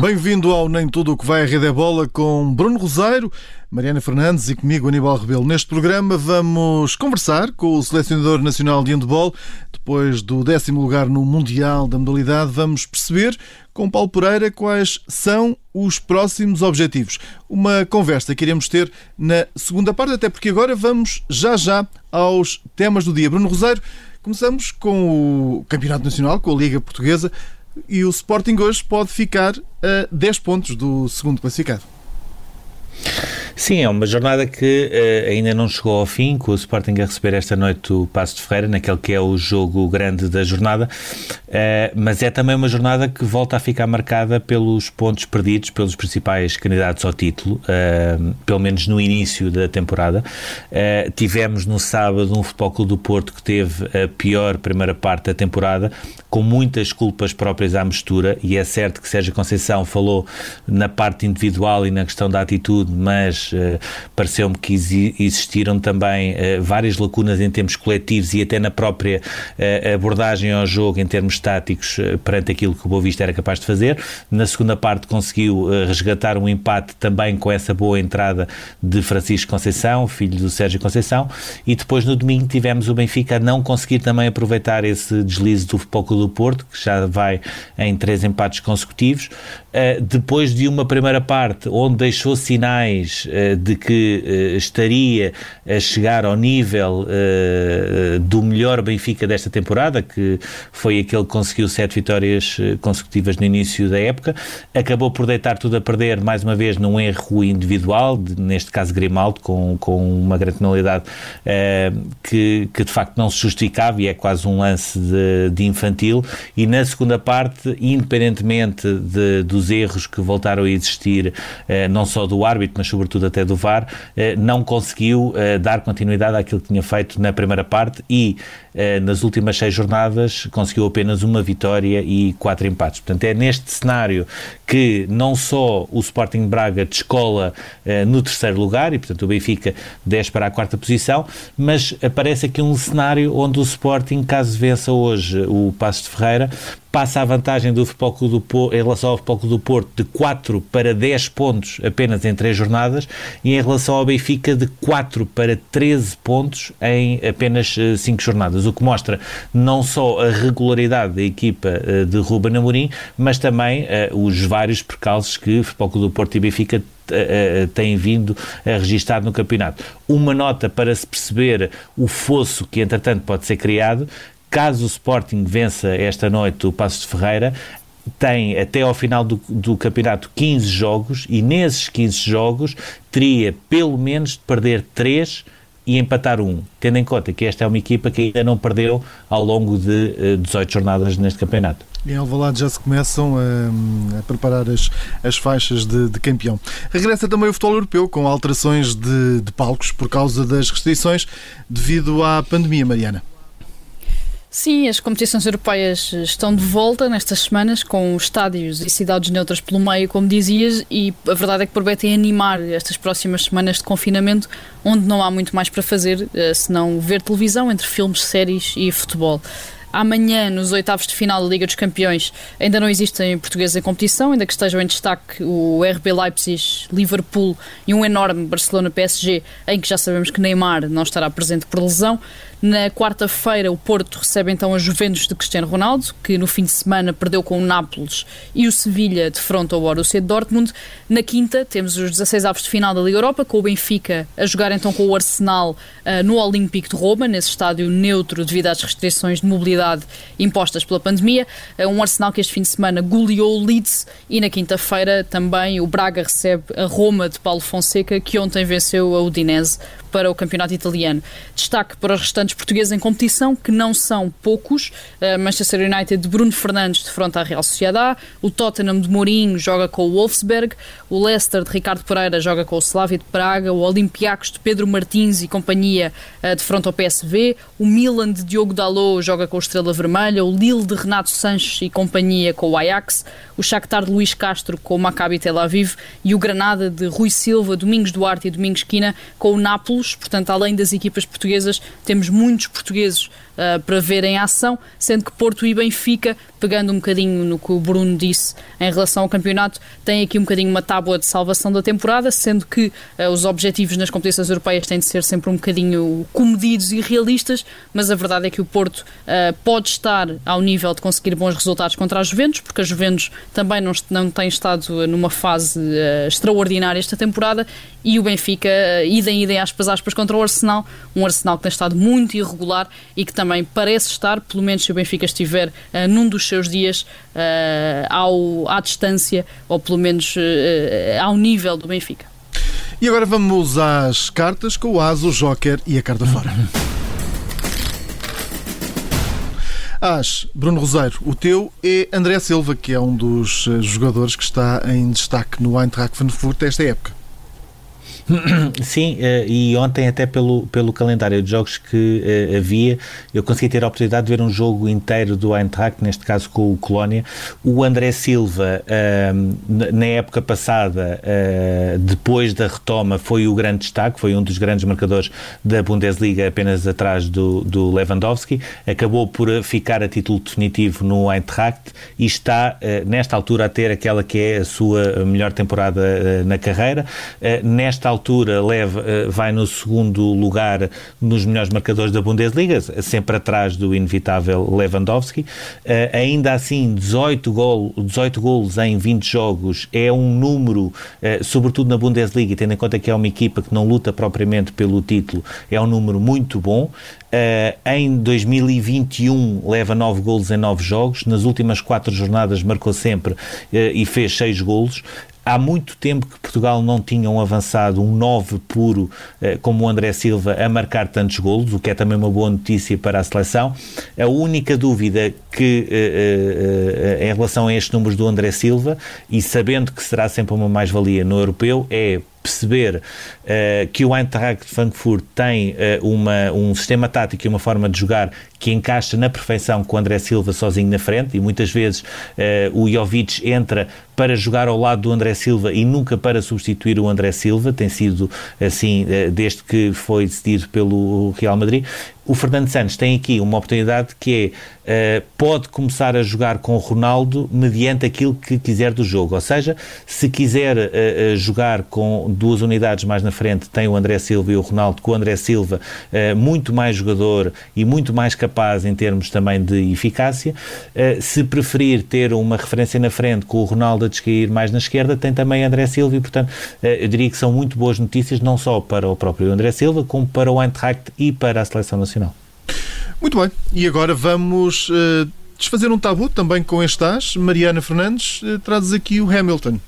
Bem-vindo ao Nem Tudo o que vai à Rede é Bola com Bruno Rosário, Mariana Fernandes e comigo Aníbal Rebelo. Neste programa vamos conversar com o selecionador nacional de handball. Depois do décimo lugar no Mundial da modalidade, vamos perceber com Paulo Pereira quais são os próximos objetivos. Uma conversa que iremos ter na segunda parte, até porque agora vamos já já aos temas do dia. Bruno Rosário, começamos com o Campeonato Nacional, com a Liga Portuguesa e o Sporting hoje pode ficar a 10 pontos do segundo classificado. Sim, é uma jornada que uh, ainda não chegou ao fim, com o Sporting a receber esta noite o Passo de Ferreira, naquele que é o jogo grande da jornada, uh, mas é também uma jornada que volta a ficar marcada pelos pontos perdidos pelos principais candidatos ao título, uh, pelo menos no início da temporada. tivemos no sábado um Futebol Clube do Porto que teve a pior primeira parte da temporada, com muitas culpas próprias à mistura, e é certo que Sérgio Conceição falou na parte individual e na questão da atitude, mas uh, pareceu-me que existiram também uh, várias lacunas em termos coletivos e até na própria uh, abordagem ao jogo em termos táticos perante aquilo que o Boa Vista era capaz de fazer. Na segunda parte conseguiu resgatar um empate também com essa boa entrada de Francisco Conceição, filho do Sérgio Conceição, e depois no domingo tivemos o Benfica a não conseguir também aproveitar esse deslize do Futebol do Porto, que já vai em três empates consecutivos, depois de uma primeira parte onde deixou sinais uh, de que uh, estaria a chegar ao nível uh, do melhor Benfica desta temporada, que foi aquele que conseguiu sete vitórias consecutivas no início da época, acabou por deitar tudo a perder mais uma vez num erro individual, de, neste caso Grimaldo, com, com uma grande penalidade que, que de facto não se justificava e é quase um lance de, de infantil. E na segunda parte, independentemente de, dos erros que voltaram a existir, não só do árbitro, mas sobretudo até do VAR, eh, não conseguiu eh, dar continuidade àquilo que tinha feito na primeira parte e eh, nas últimas seis jornadas conseguiu apenas uma vitória e quatro empates. Portanto, é neste cenário que não só o Sporting Braga descola no terceiro lugar e, portanto, o Benfica desce para a quarta posição, mas aparece aqui um cenário onde o Sporting, caso vença hoje o Passo de Ferreira, passa a vantagem do Futebol Clube do Porto, em relação ao Futebol Clube do Porto de 4 para 10 pontos apenas em 3 jornadas e em relação ao Benfica de 4 para 13 pontos em apenas 5 jornadas, o que mostra não só a regularidade da equipa eh, de Ruben Amorim, mas também uh, os vários percalços que o Futebol Clube do Porto e Benfica eh, têm vindo a registrar no campeonato. Uma nota para se perceber o fosso que, entretanto, pode ser criado, Caso o Sporting vença esta noite o Passo de Ferreira, tem até ao final do, do, campeonato 15 jogos e nesses 15 jogos teria pelo menos de perder 3 e empatar um, tendo em conta que esta é uma equipa que ainda não perdeu ao longo de uh, eh, 18 jornadas neste campeonato. Em Alvalade já se começam a, a preparar as, as faixas de, de, campeão. Regressa também o futebol europeu com alterações de, de palcos por causa das restrições devido à pandemia, Mariana. Sim, as competições europeias estão de volta nestas semanas com estádios e cidades neutras pelo meio, como dizias, e a verdade é que prometem animar estas próximas semanas de confinamento, onde não há muito mais para fazer, eh, senão ver televisão entre filmes, séries e futebol. Amanhã, nos oitavos de final da Liga dos Campeões, ainda não existem portugueses em competição, ainda que estejam em destaque o RB Leipzig, Liverpool e um enorme Barcelona-PSG, em que já sabemos que Neymar não estará presente por lesão. Na quarta-feira, o Porto recebe então a Juventus de Cristiano Ronaldo, que no fim de semana perdeu com o Nápoles e o Sevilha de fronte ao Borussia Dortmund. Na quinta, temos os 16 avos de final da Liga Europa, com o Benfica a jogar então com o Arsenal uh, no Olímpico de Roma, nesse estádio neutro devido às restrições de mobilidade impostas pela pandemia. Uh, um Arsenal que este fim de semana goleou o Leeds e na quinta-feira também o Braga recebe a Roma de Paulo Fonseca, que ontem venceu a Udinese para o campeonato italiano. Destaque para os restantes portugueses em competição, que não são poucos. Uh, Manchester United de Bruno Fernandes de fronte à Real Sociedade, o Tottenham de Mourinho joga com o Wolfsberg, o Leicester de Ricardo Pereira joga com o Slavia de Praga, o Olympiacos de Pedro Martins e companhia uh, de fronte ao PSV, o Milan de Diogo Dalot joga com o Estrela Vermelha, o Lille de Renato Sanches e companhia com o Ajax, o Shakhtar de Luís Castro com o Maccabi Tel Aviv. E o Granada de Rui Silva, Domingos Duarte e Domingos Quina com o Nápoles. Portanto, além das equipas portuguesas, temos muitos portugueses uh, para ver em ação, sendo que Porto e Benfica, pegando um bocadinho no que o Bruno disse em relação ao campeonato, têm aqui um bocadinho uma tábua de salvação da temporada, sendo que uh, os objetivos nas competições europeias têm de ser sempre um bocadinho comedidos e realistas, mas a verdade é que o Porto uh, pode estar ao nível de conseguir bons resultados contra a Juventus, porque a Juventus também não, não tem estado numa fase extraordinária esta temporada e o Benfica, idem, idem aspas, aspas, contra o Arsenal, um Arsenal que tem estado muito irregular e que também parece estar, pelo menos se o Benfica estiver uh, num dos seus dias uh, ao, à distância, ou pelo menos ao nível do Benfica. E agora vamos às cartas com o Aso, o Joker e a carta fora. As, Bruno Roseiro, o teu é André Silva, que é um dos jogadores que está em destaque no Eintracht Frankfurt esta época. Sim, eh, e ontem até pelo, pelo calendário de jogos que uh, havia, eu consegui ter a oportunidade de ver um jogo inteiro do Eintracht, neste caso com o Colónia. O André Silva, uh, na época passada, uh, depois da retoma, foi o grande destaque, foi um dos grandes marcadores da Bundesliga, apenas atrás do, do Lewandowski. Acabou por ficar a título definitivo no Eintracht e está, nesta altura, a ter aquela que é a sua melhor temporada na carreira. nesta altura, altura leva, eh, vai no segundo lugar nos melhores marcadores da Bundesliga, sempre atrás do inevitável Lewandowski. Uh, ainda assim, 18, gol, 18 golos em 20 jogos é um número, uh, sobretudo na Bundesliga, tendo em conta que é uma equipa que não luta propriamente pelo título, é um número muito bom. Em 2021 leva 9 golos em 9 jogos, nas últimas 4 jornadas marcou sempre e fez 6 golos. Há muito tempo que Portugal não tinha um avançado, um 9 puro, uh, como o André Silva, a marcar tantos golos, o que é também uma boa notícia para a seleção. A única dúvida que, em relação a estes números do André Silva, e sabendo que será sempre uma mais-valia no europeu, é perceber uh, que o Eintracht Frankfurt tem uh, uma, um sistema tático e uma forma de jogar que encaixa na perfeição com o André Silva sozinho na frente e muitas vezes uh, o Jovic entra para jogar ao lado do André Silva e nunca para substituir o André Silva, tem sido assim desde que foi decidido pelo Real Madrid. O Fernando Santos tem aqui uma oportunidade que é, pode começar a jogar com o Ronaldo mediante aquilo que quiser do jogo, ou seja, se quiser jogar com duas unidades mais na frente, tem o André Silva e o Ronaldo, com o André Silva uh, muito mais jogador e muito mais capaz em termos também de eficácia. Uh, se preferir ter uma referência na frente com o Ronaldo a descair mais na esquerda, tem também André Silva e, portanto, uh, eu diria que são muito boas notícias, não só para o próprio André Silva, como para o Eintracht e para a Seleção Nacional. Muito bem, e agora vamos desfazer um tabu também com estas. Mariana Fernandes, trazes aqui o Hamilton.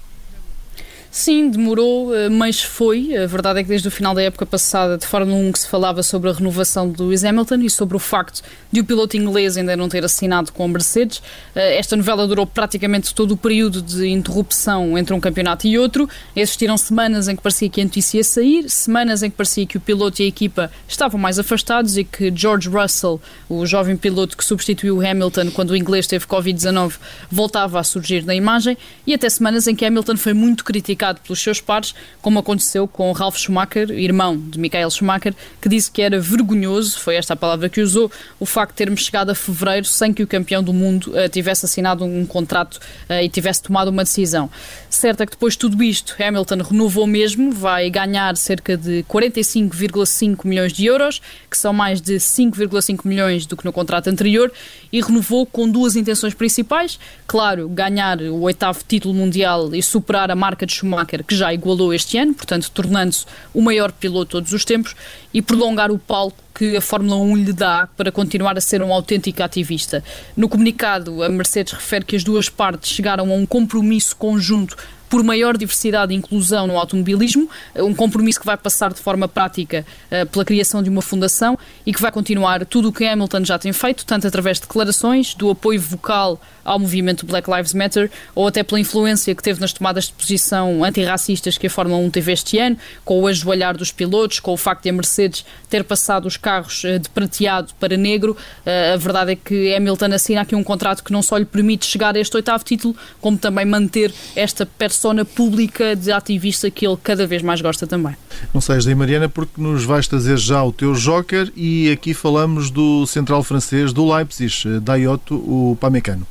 Sim, demorou, eh, mas foi. A verdade é que desde o final da época passada de Fórmula 1 que se falava sobre a renovação de Lewis Hamilton e sobre o facto de o piloto inglês ainda não ter assinado com a Mercedes. Eh, esta novela durou praticamente todo o período de interrupção entre um campeonato e outro. Existiram semanas em que parecia que a notícia ia sair, semanas em que parecia que o piloto e a equipa estavam mais afastados e que George Russell, o jovem piloto que substituiu Hamilton quando o inglês teve Covid-19, voltava a surgir na imagem, e até semanas em que Hamilton foi muito criticado criticado pelos seus pares, como aconteceu com Ralf Schumacher, irmão de Michael Schumacher, que disse que era vergonhoso, foi esta a palavra que usou, o facto de termos chegado a fevereiro sem que o campeão do mundo uh, tivesse assinado um contrato uh, e tivesse tomado uma decisão. Certo é que depois de tudo isto, Hamilton renovou mesmo, vai ganhar cerca de 45,5 milhões de euros, que são mais de 5,5 milhões do que no contrato anterior, e renovou com duas intenções principais. Claro, ganhar o oitavo título mundial e superar a marca de Schumacher Schumacher, que já igualou este ano, portanto, tornando-se o maior piloto de todos os tempos, e prolongar o palco que a Fórmula 1 lhe dá para continuar a ser um autêntico ativista. No comunicado, a Mercedes refere que as duas partes chegaram a um compromisso conjunto por maior diversidade e inclusão no automobilismo, um compromisso que vai passar de forma prática uh, pela criação de uma fundação e que vai continuar tudo o que Hamilton já tem feito, tanto através de declarações, do apoio vocal ao movimento Black Lives Matter ou até pela influência que teve nas tomadas de posição antirracistas que a Fórmula 1 teve este ano, com o ajoelhar dos pilotos, com o facto de a Mercedes ter passado os carros uh, de prateado para negro. Uh, a verdade é que Hamilton assina aqui um contrato que não só lhe permite chegar a este oitavo título, como também manter esta persona pública de ativista que ele cada vez mais gosta também. Não sais daí, Mariana, porque nos vais trazer já o teu joker e aqui falamos do central francês do Leipzig, Dayoto, o Pamecano.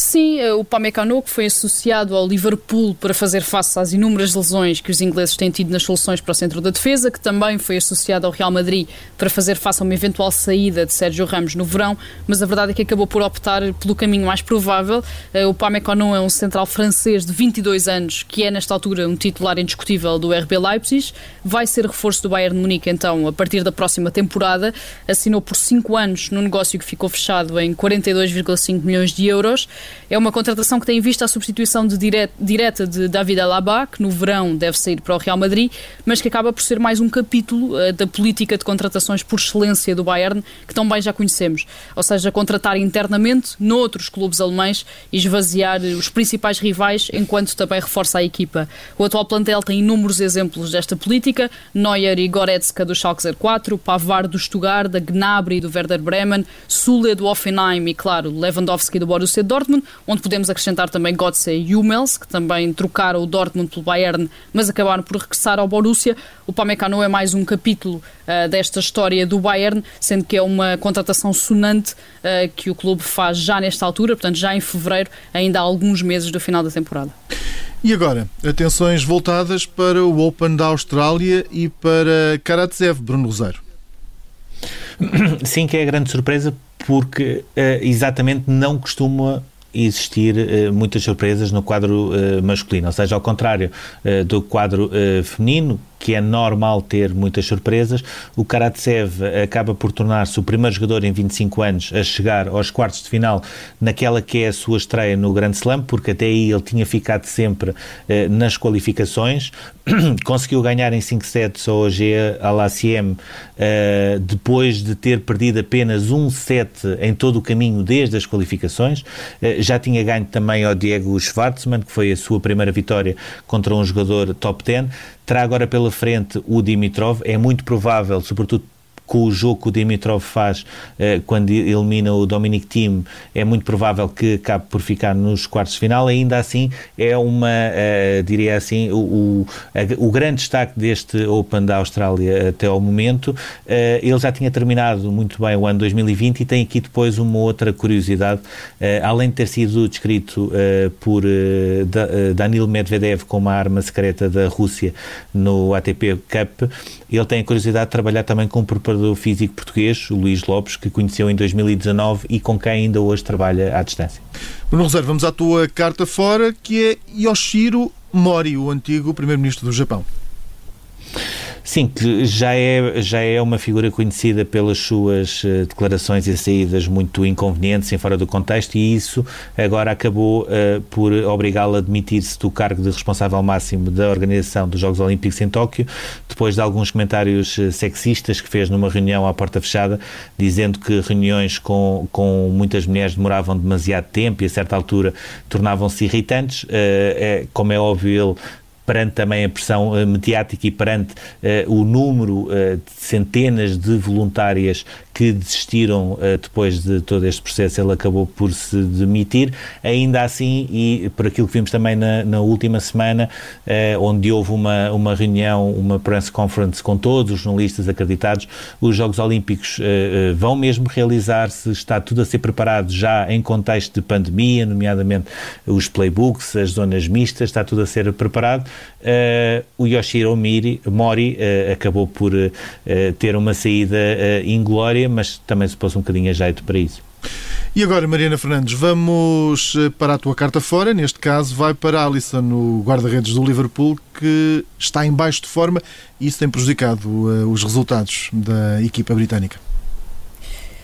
Sim, eh, o Pamecano, que foi associado ao Liverpool para fazer face às inúmeras lesões que os ingleses têm tido nas soluções para o centro da defesa, que também foi associado ao Real Madrid para fazer face a uma eventual saída de Sérgio Ramos no verão, mas a verdade é que acabou por optar pelo caminho mais provável. Eh, o Pamecano é um central francês de 22 anos, que é nesta altura um titular indiscutível do RB Leipzig, vai ser reforço do Bayern de Munique então a partir da próxima temporada, assinou por 5 anos no negócio que ficou fechado em 42,5 milhões de euros. É uma contratação que tem em vista a substituição de direta, de David Alaba, que no verão deve sair para o Real Madrid, mas que acaba por ser mais um capítulo uh, da política de contratações por excelência do Bayern, que tão bem já conhecemos. Ou seja, contratar internamente noutros clubes alemães e esvaziar os principais rivais, enquanto também reforça a equipa. O atual plantel tem inúmeros exemplos desta política: Neuer e Goretzka do Schalke 04, Pavard do Stuttgart, Gnabry do Werder Bremen, Sule do Offenheim e, claro, Lewandowski do Borussia Dortmund onde podemos acrescentar também Götze e Hummels, que também trocaram o Dortmund pelo Bayern, mas acabaram por regressar ao Borussia. O Pamecano é mais um capítulo uh, desta história do Bayern, sendo que é uma contratação sonante uh, que o clube faz já nesta altura, portanto já em fevereiro, ainda há alguns meses do final da temporada. E agora, atenções voltadas para o Open da Austrália e para Karatsev, Bruno Rosário. Sim, que é a grande surpresa, porque uh, exatamente não costuma existir uh, muitas surpresas no quadro uh, masculino, ou seja, ao contrário uh, do quadro feminino, que é normal ter muitas surpresas. O Karatsev acaba por tornar-se o primeiro jogador em 25 anos a chegar aos quartos de final naquela que é a sua estreia no Grand Slam, porque até aí ele tinha ficado sempre eh, nas qualificações. Conseguiu ganhar em 5 sets ao OG Alaciem eh, depois de ter perdido apenas um set em todo o caminho desde as qualificações. Eh, já tinha ganho também ao Diego Schwartzman, que foi a sua primeira vitória contra um jogador top 10 terá agora pela frente o Dimitrov. É muito provável, sobretudo com o jogo que o Dimitrov faz uh, quando elimina o Dominic Thiem, é muito provável que acabe por ficar nos quartos de final. Ainda assim, é uma, uh, diria assim, o, o, o, grande destaque deste Open da Austrália até ao momento. Uh, ele já tinha terminado muito bem o ano 2020 e tem aqui depois uma outra curiosidade. além de ter sido descrito por Danil Medvedev como a arma secreta da Rússia no ATP Cup, ele tem a curiosidade de trabalhar também com o preparador físico português, Luís Lopes, que conheceu em 2019 e com quem ainda hoje trabalha à distância. Bruno Rosário, vamos à tua carta fora, que é Yoshiro Mori, o antigo primeiro-ministro do Japão. Sim, que já é, já é uma figura conhecida pelas suas uh, declarações e saídas muito inconvenientes em fora do contexto e isso agora acabou uh, por obrigá-lo a demitir-se do cargo de responsável máximo da organização dos Jogos Olímpicos em Tóquio, depois de alguns comentários uh, sexistas que fez numa reunião à porta fechada, dizendo que reuniões com, com muitas mulheres demoravam demasiado tempo e a certa altura tornavam-se irritantes. É, como é óbvio, ele perante também a pressão uh, mediática e perante uh, o número uh, de centenas de voluntárias que desistiram depois de todo este processo, ele acabou por se demitir. Ainda assim, e por aquilo que vimos também na, na última semana, onde houve uma, uma reunião, uma press conference com todos os jornalistas acreditados, os Jogos Olímpicos vão mesmo realizar-se, está tudo a ser preparado já em contexto de pandemia, nomeadamente os playbooks, as zonas mistas, está tudo a ser preparado uh, o Yoshiro Miri, Mori uh, acabou por uh, ter uma saída inglória, mas também se pôs um bocadinho a jeito para isso. E agora, Mariana Fernandes, vamos para a tua carta fora. Neste caso, vai para Alisson, no guarda-redes do Liverpool, que está em baixo de forma e isso tem prejudicado uh, os resultados da equipa britânica.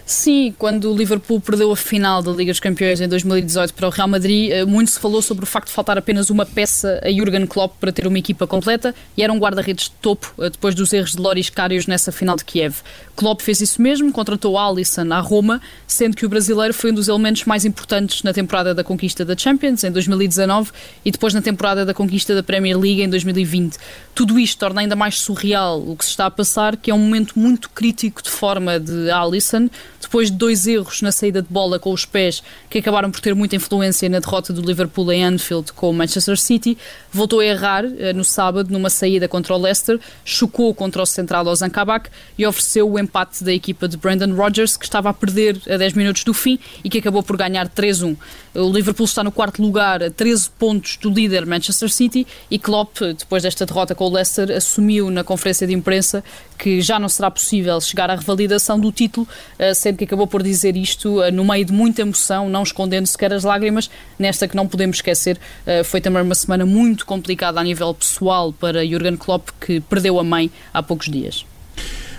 Sim, quando o Liverpool perdeu a final da Liga dos Campeões em 2018 para o Real Madrid, eh, muito se falou sobre o facto de faltar apenas uma peça a Jurgen Klopp para ter uma equipa completa e era um guarda-redes de topo eh, depois dos erros de Loris Karius nessa final de Kiev. Klopp fez isso mesmo, contratou Alisson à Roma, sendo que o brasileiro foi um dos elementos mais importantes na temporada da conquista da Champions em 2019 e depois na temporada da conquista da Premier League em 2020. Tudo isto torna ainda mais surreal o que se está a passar, que é um momento muito crítico de forma de Alisson, depois de dois erros na saída de bola com os pés que acabaram por ter muita influência na derrota do Liverpool em Anfield com o Manchester City, voltou a errar eh, no sábado numa saída contra o Leicester, chocou contra o central Ozan Kabak e ofereceu o empate da equipa de Brandon Rodgers, que estava a perder a 10 minutos do fim e que acabou por ganhar 3-1. O Liverpool está no quarto lugar, a 13 pontos do líder Manchester City e Klopp, depois desta derrota com o Leicester, assumiu na conferência de imprensa que já não será possível chegar à revalidação do título, eh, sendo que acabou por dizer isto eh, no meio de muita emoção, não escondendo sequer as lágrimas, nesta que não podemos esquecer, eh, foi também uma semana muito complicada a nível pessoal para Jurgen Klopp, que perdeu a mãe há poucos dias.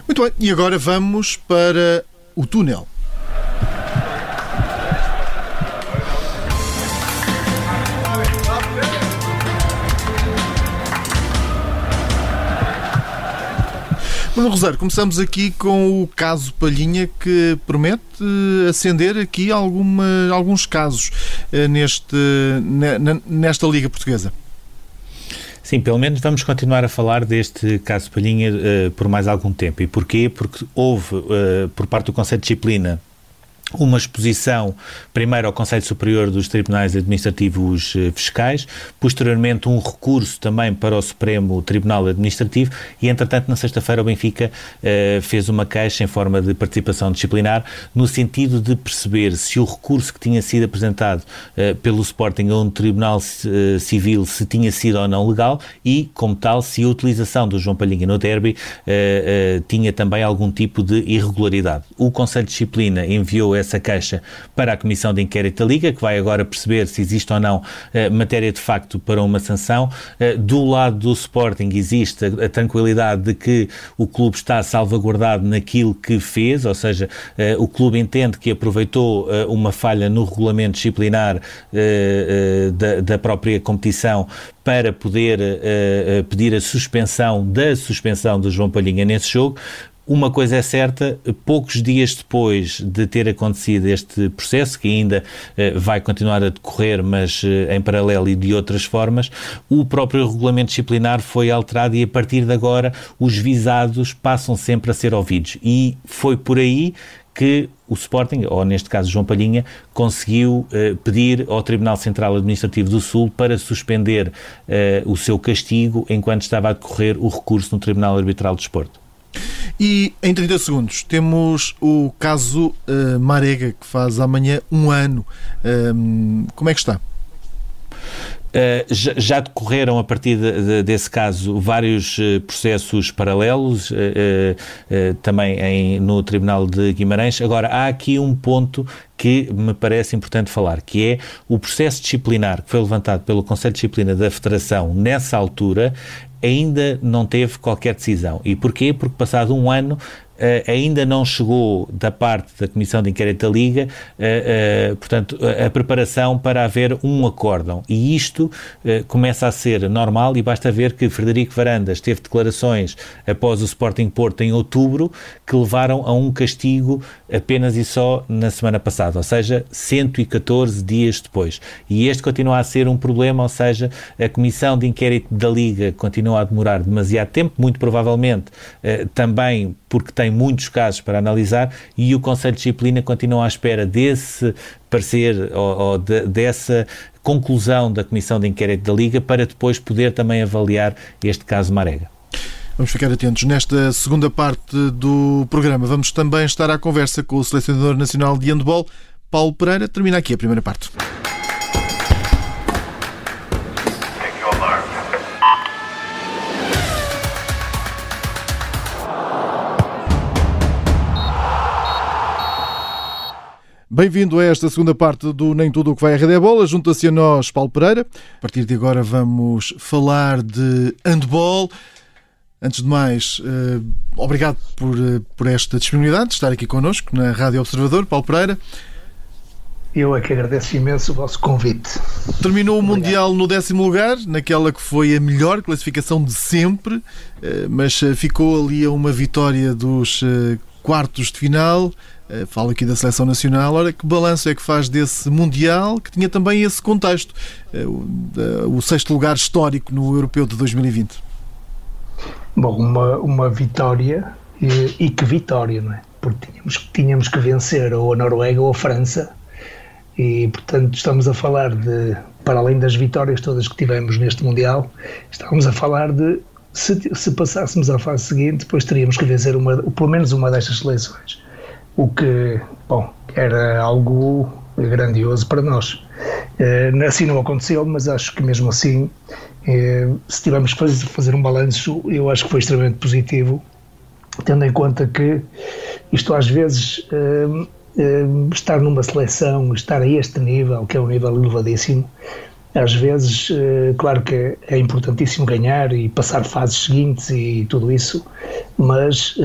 Muito bem, e agora vamos para o túnel. Bruno Rosário, começamos aqui com o caso Palhinha que promete acender aqui alguma, alguns casos eh, neste, nesta Liga Portuguesa. Sim, pelo menos vamos continuar a falar deste caso Palhinha uh, por mais algum tempo. E porquê? Porque houve, uh, por parte do Conselho de Disciplina, uma exposição, primeiro ao Conselho Superior dos Tribunais Administrativos eh, Fiscais, posteriormente um recurso também para o Supremo Tribunal Administrativo e, entretanto, na sexta-feira o Benfica eh, fez uma queixa em forma de participação disciplinar no sentido de perceber se o recurso que tinha sido apresentado eh, pelo Sporting a um Tribunal eh, Civil se tinha sido ou não legal e, como tal, se a utilização do João Palhinha no derby eh, eh, tinha também algum tipo de irregularidade. O Conselho de Disciplina enviou essa queixa para a Comissão de Inquérito da Liga, que vai agora perceber se existe ou não eh, matéria de facto para uma sanção. Eh, do lado do Sporting existe a, a, tranquilidade de que o clube está salvaguardado naquilo que fez, ou seja, eh, o clube entende que aproveitou eh, uma falha no regulamento disciplinar eh, eh, da, da própria competição para poder uh, pedir a suspensão da suspensão do João Palhinha nesse jogo. Uma coisa é certa, poucos dias depois de ter acontecido este processo, que ainda eh, vai continuar a decorrer, mas eh, em paralelo e de outras formas, o próprio regulamento disciplinar foi alterado e a partir de agora os visados passam sempre a ser ouvidos. E foi por aí que o Sporting, ou neste caso João Palhinha, conseguiu uh, pedir ao Tribunal Central Administrativo do Sul para suspender uh, o seu castigo enquanto estava a decorrer o recurso no Tribunal Arbitral do Desporto. E em 30 segundos temos o caso uh, Marega, que faz amanhã um ano. Um, como é que está? Uh, já, decorreram a partir de, de, desse caso vários uh, processos paralelos, uh, também em, no Tribunal de Guimarães. Agora, há aqui um ponto que me parece importante falar, que é o processo disciplinar que foi levantado pelo Conselho de Disciplina da Federação nessa altura ainda não teve qualquer decisão. E porquê? Porque passado um ano Uh, ainda não chegou da parte da Comissão de Inquérito da Liga, uh, uh, portanto, a, a, preparação para haver um acórdão. E isto começa a ser normal e basta ver que Frederico Varandas teve declarações após o Sporting Porto em outubro que levaram a um castigo apenas e só na semana passada, ou seja, 114 dias depois. E este continua a ser um problema, ou seja, a Comissão de Inquérito da Liga continua a demorar demasiado tempo, muito provavelmente também porque tem muitos casos para analisar e o Conselho de Disciplina continua à espera desse parecer ou, ou de, dessa conclusão da Comissão de Inquérito da Liga para depois poder também avaliar este caso Marega. Vamos ficar atentos. Nesta segunda parte do programa, vamos também estar à conversa com o selecionador nacional de handball, Paulo Pereira. Termina aqui a primeira parte. Bem-vindo a esta segunda parte do Nem Tudo o que vai à Rede é Bola. Junta-se a nós, Paulo Pereira. A partir de agora vamos falar de handball. Antes de mais, eh, obrigado por, eh, por esta disponibilidade de estar aqui connosco na Rádio Observador, Paulo Pereira. Eu é que agradeço imenso o vosso convite. Terminou o Mundial no décimo lugar, naquela que foi a melhor classificação de sempre, eh, mas ficou ali a uma vitória dos quartos de final. Eh, falo aqui da seleção nacional. Ora, que balanço é que faz desse Mundial que tinha também esse contexto, eh, o sexto lugar histórico no Europeu de 2020? Bom, uma, uma vitória e, e, que vitória, não é? Porque tínhamos, tínhamos que vencer ou a Noruega ou a França e, portanto, estamos a falar de, para além das vitórias todas que tivemos neste Mundial, estamos a falar de se, se passássemos à fase seguinte, depois teríamos que vencer uma, pelo menos uma destas seleções o que, bom, era algo grandioso para nós. Eh, assim não aconteceu, mas acho que mesmo assim, eh, se tivermos que fazer um balanço, eu acho que foi extremamente positivo, tendo em conta que isto às vezes eh, estar numa seleção, estar a este nível, que é um nível elevadíssimo, às vezes, claro que é importantíssimo ganhar e passar fases seguintes e tudo isso, mas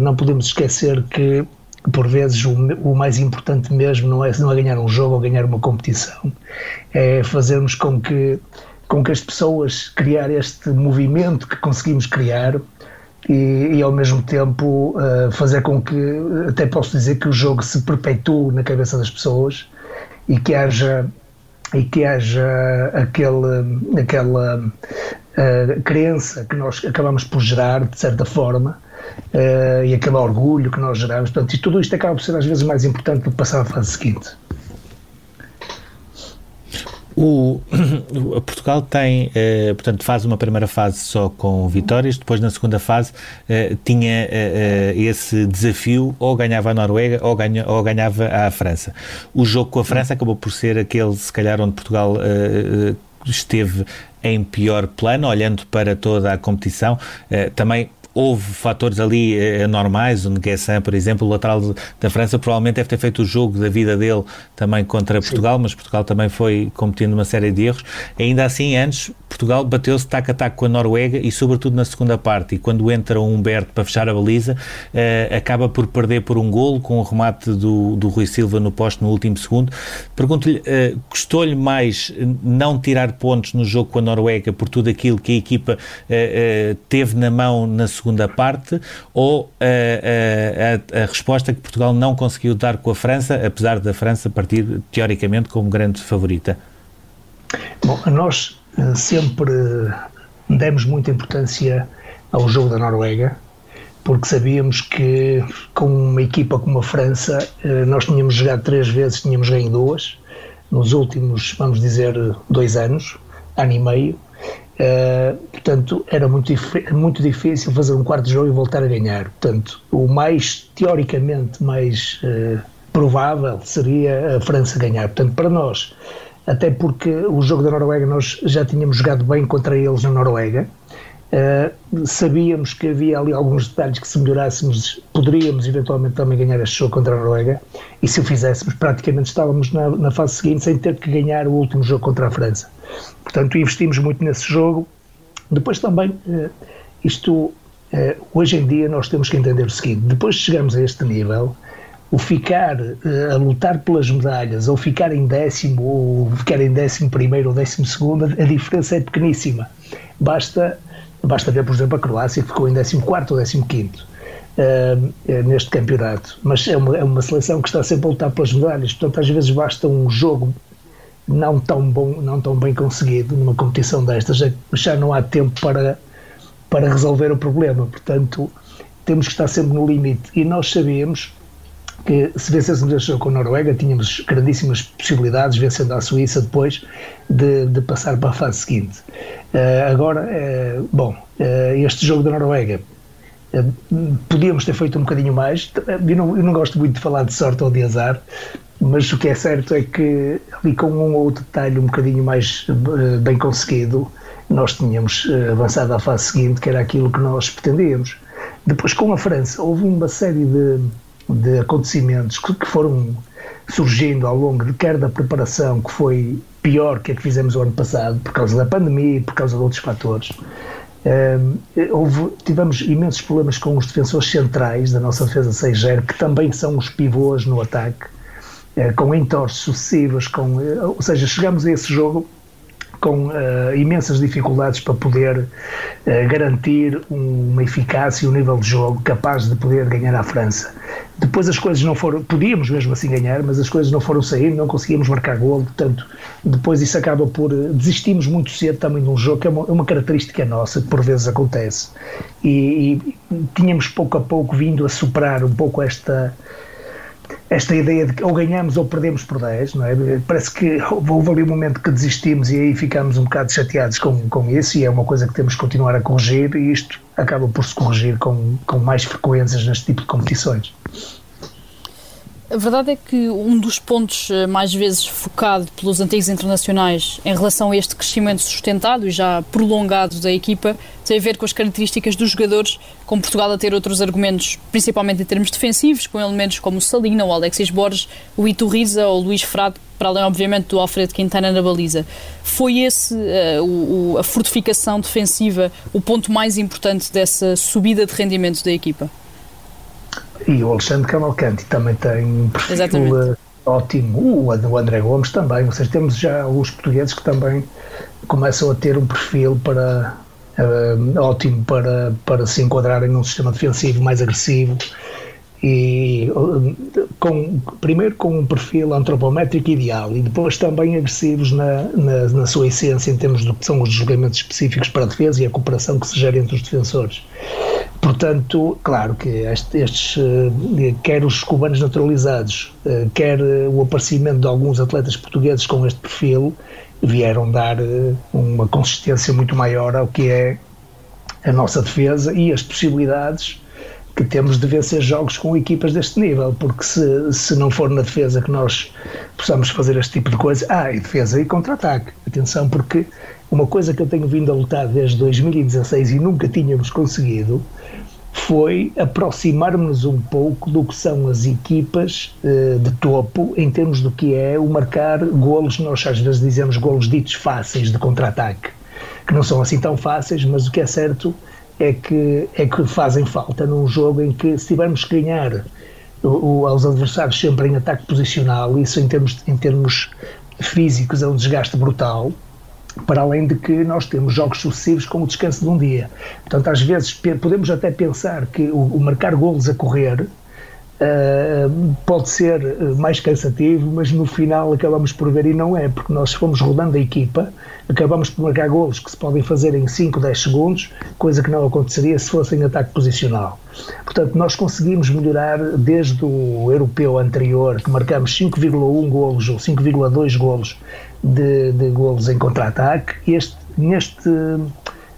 não podemos esquecer que por vezes o, o, mais importante mesmo não é, não é ganhar um jogo ou ganhar uma competição, é fazermos com que, com que as pessoas criar este movimento que conseguimos criar e, e ao mesmo tempo uh, fazer com que, até posso dizer que o jogo se perpetue na cabeça das pessoas e que haja e que haja aquele, aquela uh, crença que nós acabamos por gerar de certa forma uh, e aquele orgulho que nós geramos. Portanto, e tudo isto acaba por ser às vezes mais importante do que passar à fase seguinte. O, o, Portugal tem, eh, portanto, faz uma primeira fase só com vitórias, depois na segunda fase eh, tinha eh, eh esse desafio, ou ganhava a Noruega ou, ganha, ou ganhava a França. O jogo com a França acabou por ser aquele, se calhar, onde Portugal eh, esteve em pior plano, olhando para toda a competição. também houve fatores ali eh, normais, o Nguessan, por exemplo, o lateral da França, provavelmente deve ter feito o jogo da vida dele também contra Sim. Portugal, mas Portugal também foi cometendo uma série de erros. Ainda assim, antes, Portugal bateu-se taco a taco com a Noruega e, sobretudo, na segunda parte. E quando entra o Humberto para fechar a baliza, eh, acaba por perder por um golo com o remate do, do Rui Silva no posto no último segundo. Pergunto-lhe, eh, gostou-lhe mais não tirar pontos no jogo com a Noruega por tudo aquilo que a equipa eh teve na mão na segunda segunda parte ou a, a, a, a, resposta que Portugal não conseguiu dar com a França, apesar da França partir teoricamente como grande favorita? Bom, nós eh, sempre demos muita importância ao jogo da Noruega, porque sabíamos que com uma equipa como a França eh, nós tínhamos jogado três vezes, tínhamos ganho duas, nos últimos, vamos dizer, dois anos, ano e meio, Uh, portanto, era muito, muito difícil fazer um quarto jogo e voltar a ganhar. Portanto, o mais, teoricamente, mais uh, provável seria a França ganhar. Portanto, para nós, até porque o jogo da Noruega nós já tínhamos jogado bem contra eles na Noruega, uh, sabíamos que havia ali alguns detalhes que se melhorássemos poderíamos eventualmente também ganhar este jogo contra a Noruega e se o fizéssemos praticamente estávamos na, na fase seguinte sem ter que ganhar o último jogo contra a França. Portanto, investimos muito nesse jogo. Depois também, eh, isto, eh, hoje em dia nós temos que entender o seguinte, depois de chegarmos a este nível, o ficar eh, a lutar pelas medalhas, ou ficar em décimo, ou ficar em décimo primeiro ou décimo segundo, a diferença é pequeníssima. Basta, basta ver, por exemplo, a Croácia, que ficou em décimo quarto ou décimo quinto. Uh, neste campeonato, mas é uma, é uma seleção que está sempre a lutar pelas medalhas, portanto, às vezes basta um jogo não tão bom, não tão bem conseguido numa competição destas, já, já não há tempo para, para resolver o problema. Portanto, temos que estar sempre no limite. E nós sabíamos que se vencêssemos este jogo com a Noruega, tínhamos grandíssimas possibilidades, vencendo a Suíça depois, de, de passar para a fase seguinte. Uh, agora, uh, bom, uh, este jogo da Noruega. Podíamos ter feito um bocadinho mais. Eu não, eu não gosto muito de falar de sorte ou de azar, mas o que é certo é que ali com um ou outro detalhe um bocadinho mais bem conseguido, nós tínhamos avançado à fase seguinte, que era aquilo que nós pretendíamos. Depois com a França houve uma série de, de acontecimentos que, que foram surgindo ao longo de quer da preparação, que foi pior que a que fizemos o ano passado, por causa da pandemia e por causa de outros fatores. Um, houve, tivemos imensos problemas com os defensores centrais da nossa defesa 6-0, que também são os pivôs no ataque, uh, com entorces sucessivos, com, uh, ou seja, chegamos a esse jogo com uh, imensas dificuldades para poder uh, garantir uma eficácia e um nível de jogo capaz de poder ganhar à França. Depois as coisas não foram, podíamos mesmo assim ganhar, mas as coisas não foram saindo, não conseguíamos marcar gol, portanto, depois isso acaba por. Eh, desistimos muito cedo também de um jogo, que é uma, é uma característica nossa, que por vezes acontece. E, e tínhamos pouco a pouco vindo a superar um pouco esta esta ideia de que ou ganhamos ou perdemos por 10, não é? Parece que houve ali um momento que desistimos e aí ficamos um bocado chateados com, com isso e é uma coisa que temos que continuar a corrigir e isto acaba por se corrigir com, com mais frequências neste tipo de competições. A verdade é que um dos pontos eh, mais vezes focado pelos antigos internacionais em relação a este crescimento sustentado e já prolongado da equipa tem a ver com as características dos jogadores, com Portugal a ter outros argumentos, principalmente em termos defensivos, com elementos como o Salina, o Alexis Borges, o Iturriza ou o Luís Frado, para além, obviamente, do Alfredo Quintana na baliza. Foi esse uh, o, a fortificação defensiva o ponto mais importante dessa subida de rendimento da equipa? E o Alexandre Cavalcanti também tem um perfil Exatamente. ótimo. O André Gomes também. Ou seja, temos já alguns portugueses que também começam a ter um perfil para uh, ótimo para, para se enquadrarem num sistema defensivo mais agressivo e com, primeiro com um perfil antropométrico ideal e depois também agressivos na, na, na, sua essência em termos do que são os julgamentos específicos para a defesa e a cooperação que se gera entre os defensores. Portanto, claro que estes, eh, quer os cubanos naturalizados, eh, quer eh, o aparecimento de alguns atletas portugueses com este perfil, vieram dar uma consistência muito maior ao que é a nossa defesa e as possibilidades que temos de vencer jogos com equipas deste nível, porque se, se não for na defesa que nós possamos fazer este tipo de coisa, ah, e defesa e contra-ataque. Atenção, porque uma coisa que eu tenho vindo a lutar desde 2016 e nunca tínhamos conseguido foi aproximar-nos um pouco do que são as equipas uh, de topo em termos do que é o marcar golos, nós às vezes dizemos golos ditos fáceis de contra-ataque, que não são assim tão fáceis, mas o que é certo é que, é que fazem falta num jogo em que, se tivermos que ganhar o, o, aos adversários sempre em ataque posicional, isso em termos, em termos físicos é um desgaste brutal, para além de que nós temos jogos sucessivos com o descanso de um dia. Portanto, às vezes podemos até pensar que o, o marcar golos a correr Uh, pode ser eh, mais cansativo, mas no final acabamos por ver e não é, porque nós fomos rodando a equipa, acabamos por marcar golos que se podem fazer em 5, 10 segundos, coisa que não aconteceria se fosse em ataque posicional. Portanto, nós conseguimos melhorar desde o europeu anterior, que marcamos 5,1 golos ou 5,2 golos de, de golos em contra-ataque, este, neste,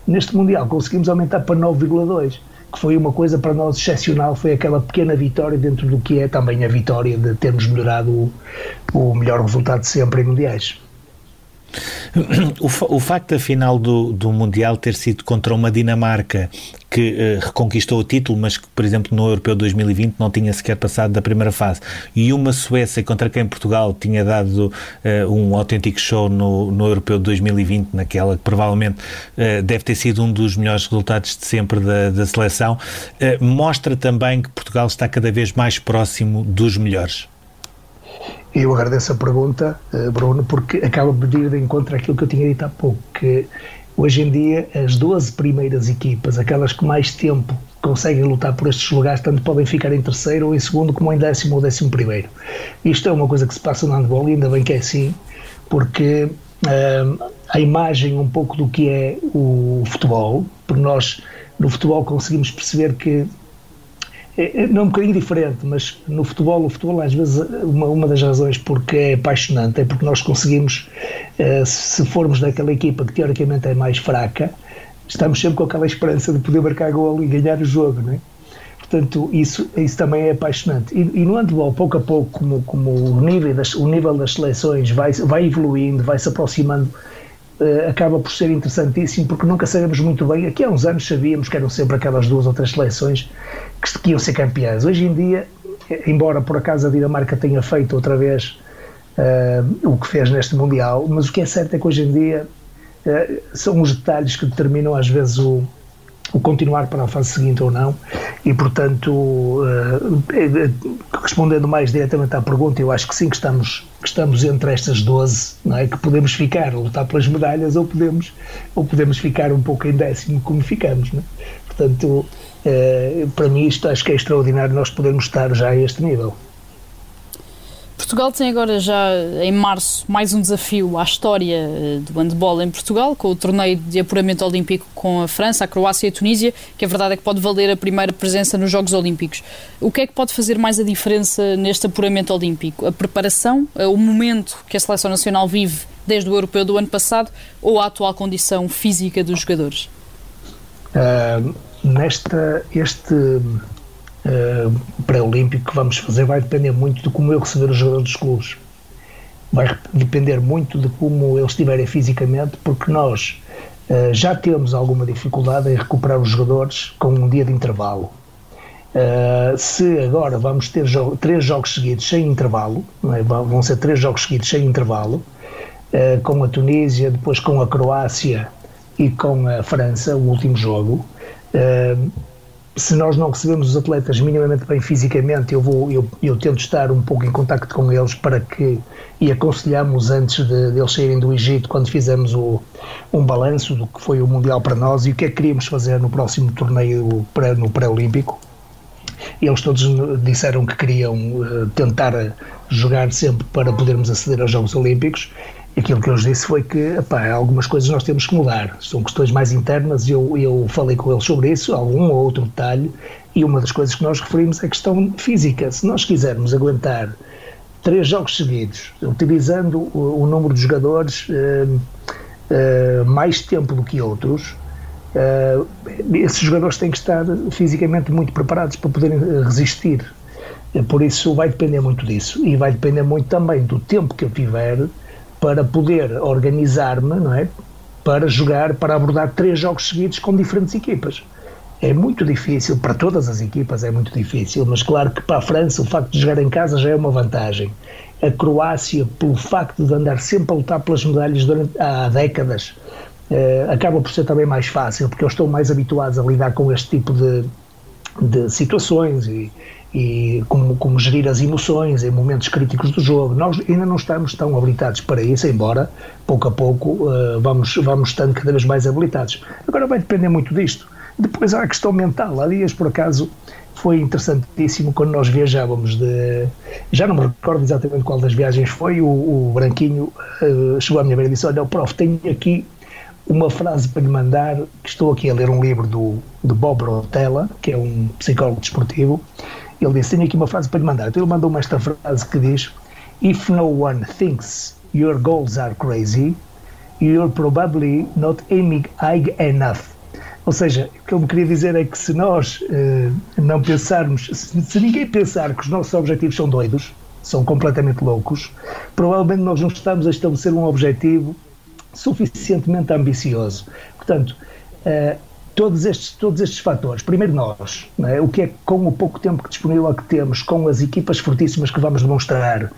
neste Mundial conseguimos aumentar para 9,2 que foi uma coisa para nós excepcional, foi aquela pequena vitória dentro do que é também a vitória de termos melhorado o, o melhor resultado de sempre em mundiais. O, o facto da final do, do Mundial ter sido contra uma Dinamarca que uh, reconquistou o título, mas que, por exemplo, no Europeu 2020 não tinha sequer passado da primeira fase, e uma Suécia contra quem Portugal tinha dado uh, um autêntico show no, no Europeu 2020, naquela que provavelmente uh, deve ter sido um dos melhores resultados de sempre da, da seleção, mostra também que Portugal está cada vez mais próximo dos melhores. Eu agradeço a pergunta, Bruno, porque acaba de ir de encontro àquilo que eu tinha dito há pouco, que Hoje em dia, as 12 primeiras equipas, aquelas que mais tempo conseguem lutar por estes lugares, tanto podem ficar em terceiro ou em segundo, como em décimo ou décimo primeiro. Isto é uma coisa que se passa no handball e ainda bem que é assim, porque uh, a imagem um pouco do que é o futebol, porque nós no futebol conseguimos perceber que é, é, não é um bocadinho diferente, mas no futebol, o futebol às vezes uma, uma das razões porque é apaixonante é porque nós conseguimos, uh, se formos daquela equipa que teoricamente é mais fraca, estamos sempre com aquela esperança de poder marcar gol e ganhar o jogo, não é? Portanto, isso, isso também é apaixonante. E, e no handball, pouco a pouco, como, como o, nível das, o nível das seleções vai, vai evoluindo, vai se aproximando acaba por ser interessantíssimo porque nunca sabemos muito bem. Aqui há uns anos sabíamos que eram sempre aquelas duas ou três seleções que, que iam ser campeãs. Hoje em dia, embora por acaso a Dinamarca tenha feito outra vez uh, o que fez neste Mundial, mas o que é certo é que hoje em dia uh, são os detalhes que determinam às vezes o, o continuar para a fase seguinte ou não, e portanto, uh, respondendo mais diretamente à pergunta, eu acho que sim, que estamos, que estamos entre estas 12, não é? que podemos ficar, lutar pelas medalhas, ou podemos, ou podemos ficar um pouco em décimo, como ficamos. Não é? Portanto, para mim, isto acho que é extraordinário nós podermos estar já a este nível. Portugal tem agora já em março mais um desafio à história eh, do handball em Portugal, com o torneio de apuramento olímpico com a França, a Croácia e a Tunísia, que a verdade é que pode valer a primeira presença nos Jogos Olímpicos. O que é que pode fazer mais a diferença neste apuramento olímpico? A preparação, eh, o momento que a seleção nacional vive desde o europeu do ano passado ou a atual condição física dos jogadores? Uh, nesta, este uh, pré-olímpico que vamos fazer vai depender muito de como eu receber os jogadores dos clubes. Vai depender muito de como eles estiverem fisicamente, porque nós uh, já temos alguma dificuldade em recuperar os jogadores com um dia de intervalo. Uh, se agora vamos ter jo três jogos seguidos sem intervalo, é? vão ser três jogos seguidos sem intervalo, uh, com a Tunísia, depois com a Croácia e com a França, o último jogo, uh, se nós não recebemos os atletas minimamente bem fisicamente, eu vou, eu, eu tento estar um pouco em contacto com eles para que e aconselhamos antes de, de eles saírem do Egito quando fizemos o, um balanço do que foi o mundial para nós e o que é que queríamos fazer no próximo torneio pré, no pré-olímpico. Eles todos disseram que queriam uh, tentar jogar sempre para podermos aceder aos Jogos Olímpicos aquilo que eu lhes disse foi que algumas coisas nós temos que mudar, são questões mais internas eu, eu falei com eles sobre isso, algum ou outro detalhe, e uma das coisas que nós referimos é a questão física. Se nós quisermos aguentar três jogos seguidos, utilizando o, o número de jogadores uh, uh, mais tempo do que outros, uh, esses jogadores têm que estar fisicamente muito preparados para poderem resistir. Por isso vai depender muito disso e vai depender muito também do tempo que eu tiver para poder organizar-me, não é? Para jogar, para abordar três jogos seguidos com diferentes equipas. É muito difícil, para todas as equipas é muito difícil, mas claro que para a França o facto de jogar em casa já é uma vantagem. A Croácia, pelo facto de andar sempre a lutar pelas medalhas durante, há décadas, eh, acaba por ser também mais fácil, porque eles estão mais habituados a lidar com este tipo de, de situações e, e como, como gerir as emoções em momentos críticos do jogo. Nós ainda não estamos tão habilitados para isso, embora pouco a pouco uh, vamos, vamos estando cada vez mais habilitados. Agora vai depender muito disto. Depois há a questão mental. Há dias, por acaso, foi interessantíssimo quando nós viajávamos de. Já não me recordo exatamente qual das viagens foi. O, o Branquinho uh, chegou à minha beira e disse: Olha, prof, tenho aqui uma frase para lhe mandar. Que estou aqui a ler um livro do, do Bob Rotella, que é um psicólogo desportivo, ele disse: Tenho aqui uma frase para lhe mandar. Então ele mandou-me esta frase que diz: If no one thinks your goals are crazy, you're probably not aiming high enough. Ou seja, o que ele me queria dizer é que se nós uh, não pensarmos, se, se, ninguém pensar que os nossos objetivos são doidos, são completamente loucos, provavelmente nós não estamos a estabelecer um objetivo suficientemente ambicioso. Portanto, uh, todos estes, todos estes fatores, primeiro nós, é? o que é com o pouco tempo disponível que temos, com as equipas fortíssimas que vamos demonstrar,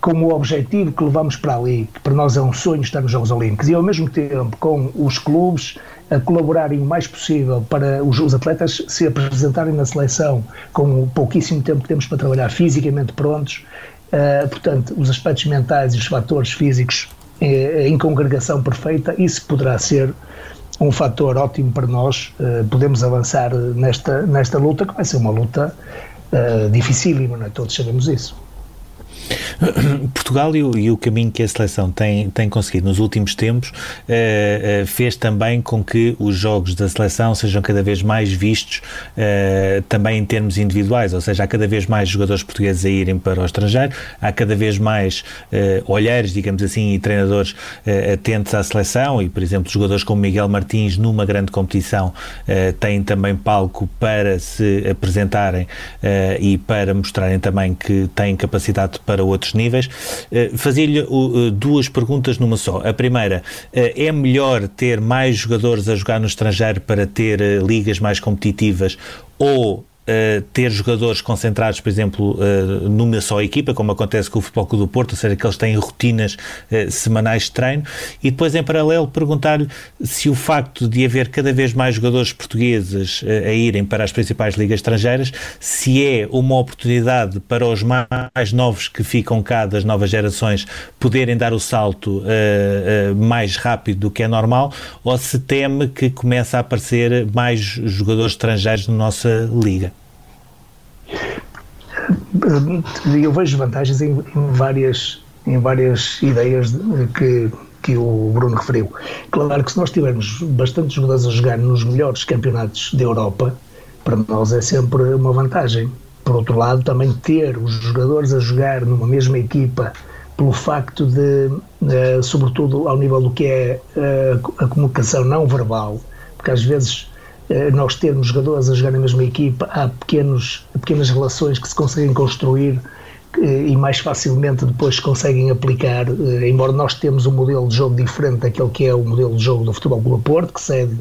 com o objetivo que levamos para ali, que para nós é um sonho estar nos Jogos Olímpicos, e ao mesmo tempo com os clubes a colaborarem o mais possível para os, os atletas se apresentarem na seleção com o pouquíssimo tempo que temos para trabalhar fisicamente prontos, uh, portanto, os aspectos mentais e os fatores físicos uh, em congregação perfeita, isso poderá ser um fator ótimo para nós uh, podemos avançar nesta, nesta luta, que vai ser uma luta uh, dificílima, é? todos sabemos isso. Portugal e o, e o, caminho que a seleção tem, tem conseguido nos últimos tempos uh, uh, fez também com que os jogos da seleção sejam cada vez mais vistos uh, também em termos individuais, ou seja, há cada vez mais jogadores portugueses a irem para o estrangeiro, há cada vez mais olhares, digamos assim, e treinadores atentos à seleção. E, por exemplo, jogadores como Miguel Martins numa grande competição têm também palco para se apresentarem e para mostrarem também que têm capacidade para outros níveis. Fazia-lhe duas perguntas numa só. A primeira, é melhor ter mais jogadores a jogar no estrangeiro para ter ligas mais competitivas ou Uh, ter jogadores concentrados, por exemplo, uh, numa só equipa, como acontece com o Futebol Clube do Porto, ou seja, que eles têm rotinas uh, semanais de treino, e depois, em paralelo, perguntar-lhe se o facto de haver cada vez mais jogadores portugueses a irem para as principais ligas estrangeiras, se é uma oportunidade para os mais novos que ficam cá, das novas gerações, poderem dar o salto mais rápido do que é normal, ou se teme que comece a aparecer mais jogadores estrangeiros na nossa liga. Eu vejo vantagens em, em, várias, em várias ideias que, que o Bruno referiu. Claro que se nós tivermos bastantes jogadores a jogar nos melhores campeonatos da Europa, para nós é sempre uma vantagem. Por outro lado, também ter os jogadores a jogar numa mesma equipa, pelo facto de, uh, sobretudo ao nível do que é uh, a comunicação não verbal, porque às vezes eh, nós termos jogadores a jogar na mesma equipa, há pequenos, pequenas relações que se conseguem construir eh, e mais facilmente depois se conseguem aplicar, eh, embora nós temos um modelo de jogo diferente daquele que é o modelo de jogo do Futebol Clube Porto, que cede,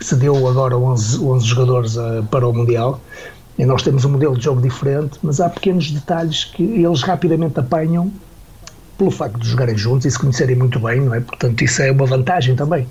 cedeu agora 11, 11 jogadores para o Mundial, e nós temos um modelo de jogo diferente, mas há pequenos detalhes que eles rapidamente apanham pelo facto de jogarem juntos e se conhecerem muito bem, não é? Portanto, isso é uma vantagem também.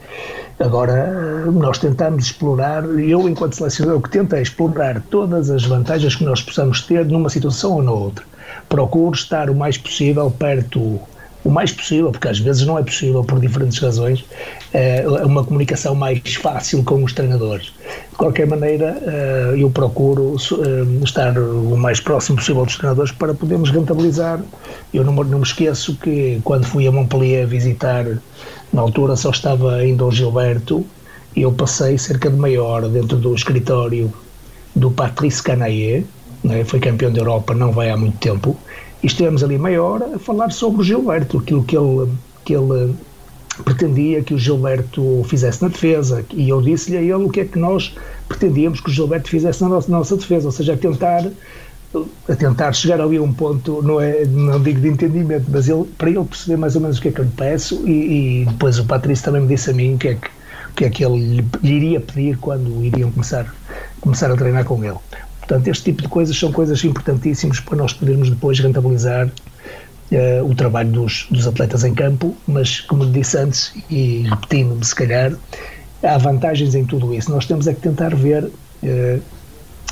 Agora, nós tentamos explorar, eu enquanto selecionador, o que tento é explorar todas as vantagens que nós possamos ter numa situação ou na outra. Procuro estar o mais possível perto o mais possível, porque às vezes não é possível por diferentes razões, é uma comunicação mais fácil com os treinadores. De qualquer maneira, eh, eu procuro eh, estar o mais próximo possível dos treinadores para podermos rentabilizar. Eu não, me esqueço que quando fui a Montpellier visitar, na altura só estava ainda o Gilberto, e eu passei cerca de meia hora dentro do escritório do Patrice Canaillé, né, foi campeão da Europa não vai há muito tempo, e estivemos ali meia hora a falar sobre o Gilberto, aquilo que ele, que ele pretendia que o Gilberto fizesse na defesa, e eu disse-lhe a ele o que é que nós pretendíamos que o Gilberto fizesse na nossa, na nossa defesa, ou seja, a tentar a tentar chegar ali a um ponto, não é, não digo de entendimento, mas ele, para ele perceber mais ou menos o que é que eu lhe peço e, e depois o Patrício também me disse a mim o que é que, o que, é que ele lhe, lhe iria pedir quando iriam começar, começar a treinar com ele. Portanto, este tipo de coisas são coisas importantíssimas para nós podermos depois rentabilizar uh, o trabalho dos, dos, atletas em campo, mas, como disse antes, e repetindo-me se calhar, há vantagens em tudo isso. Nós temos é que tentar ver uh,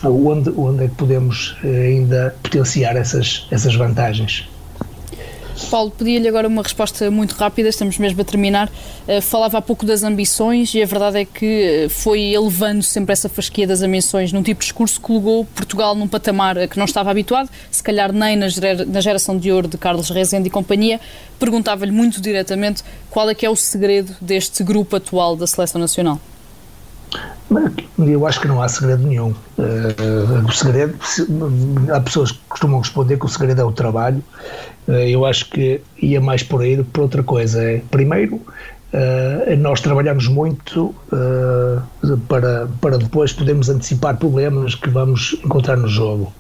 onde, onde é que podemos uh, ainda potenciar essas, essas vantagens. Paulo, pedia-lhe agora uma resposta muito rápida, estamos mesmo a terminar. Uh, falava há pouco das ambições e a verdade é que eh, foi elevando sempre essa fasquia das ambições num tipo de discurso que colocou Portugal num patamar a que não estava habituado, se calhar nem na geração de ouro de Carlos Rezende e companhia. Perguntava-lhe muito diretamente qual é que é o segredo deste grupo atual da Seleção Nacional. Eu acho que não há segredo nenhum. Uh, o segredo, há pessoas que costumam responder que o segredo é o trabalho. Uh, eu acho que ia mais por aí do que por outra coisa. É, primeiro, uh, nós trabalhamos muito para, para depois podermos antecipar problemas que vamos encontrar no jogo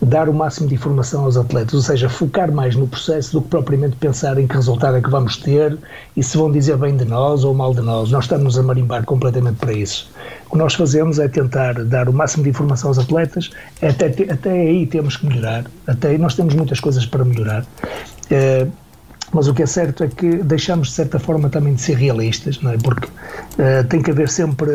dar o máximo de informação aos atletas, ou seja, focar mais no processo do que propriamente pensar em que resultado é que vamos ter e se vão dizer bem de nós ou mal de nós. Nós estamos a marimbar completamente para isso. O que nós fazemos é tentar dar o máximo de informação aos atletas, até, até aí temos que melhorar, até aí nós temos muitas coisas para melhorar. Uh, mas o que é certo é que deixamos de certa forma também de ser realistas, não é? Porque uh, tem que haver sempre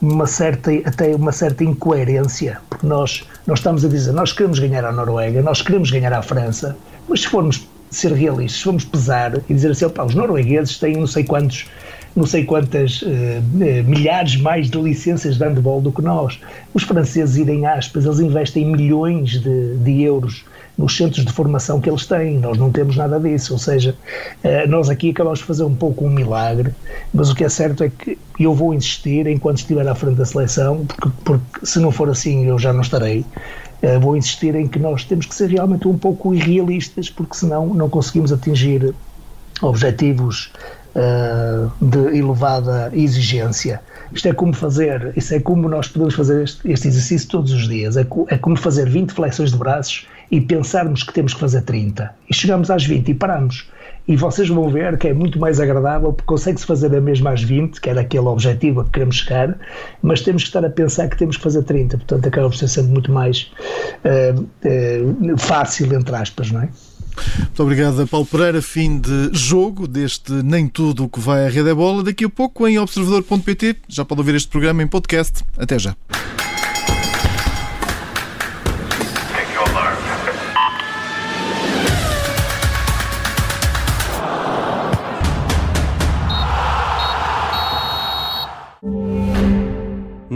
uma certa, até uma certa incoerência, porque nós, nós estamos a dizer, nós queremos ganhar a Noruega, nós queremos ganhar a França, mas se formos ser realistas, se formos pesar e dizer assim, opa, os noruegueses têm não sei quantos não sei quantas uh, milhares mais de licenças de handball do que nós. Os franceses, irem aspas, eles investem milhões de, de euros nos centros de formação que eles têm. Nós não temos nada disso. Ou seja, eh, nós aqui acabamos de fazer um pouco um milagre, mas o que é certo é que eu vou insistir enquanto estiver à frente da seleção, porque, porque se não for assim eu já não estarei. Eh, vou insistir em que nós temos que ser realmente um pouco irrealistas, porque senão não conseguimos atingir objetivos uh, de elevada exigência. Isto é como fazer, isso é como nós podemos fazer este, este exercício todos os dias. É, é como fazer 20 flexões de braços e pensarmos que temos que fazer 30 e chegamos às 20 e paramos. E vocês vão ver que é muito mais agradável porque consegue-se fazer a mesma às 20, que era aquele objetivo a que queremos chegar, mas temos que estar a pensar que temos que fazer 30, portanto acaba por ser muito mais uh, uh, fácil, entre aspas, não é? Muito obrigado, Paulo Pereira. Fim de jogo deste Nem Tudo o que vai à Rede é Bola. Daqui a pouco em observador.pt. Já pode ouvir este programa em podcast. Até já.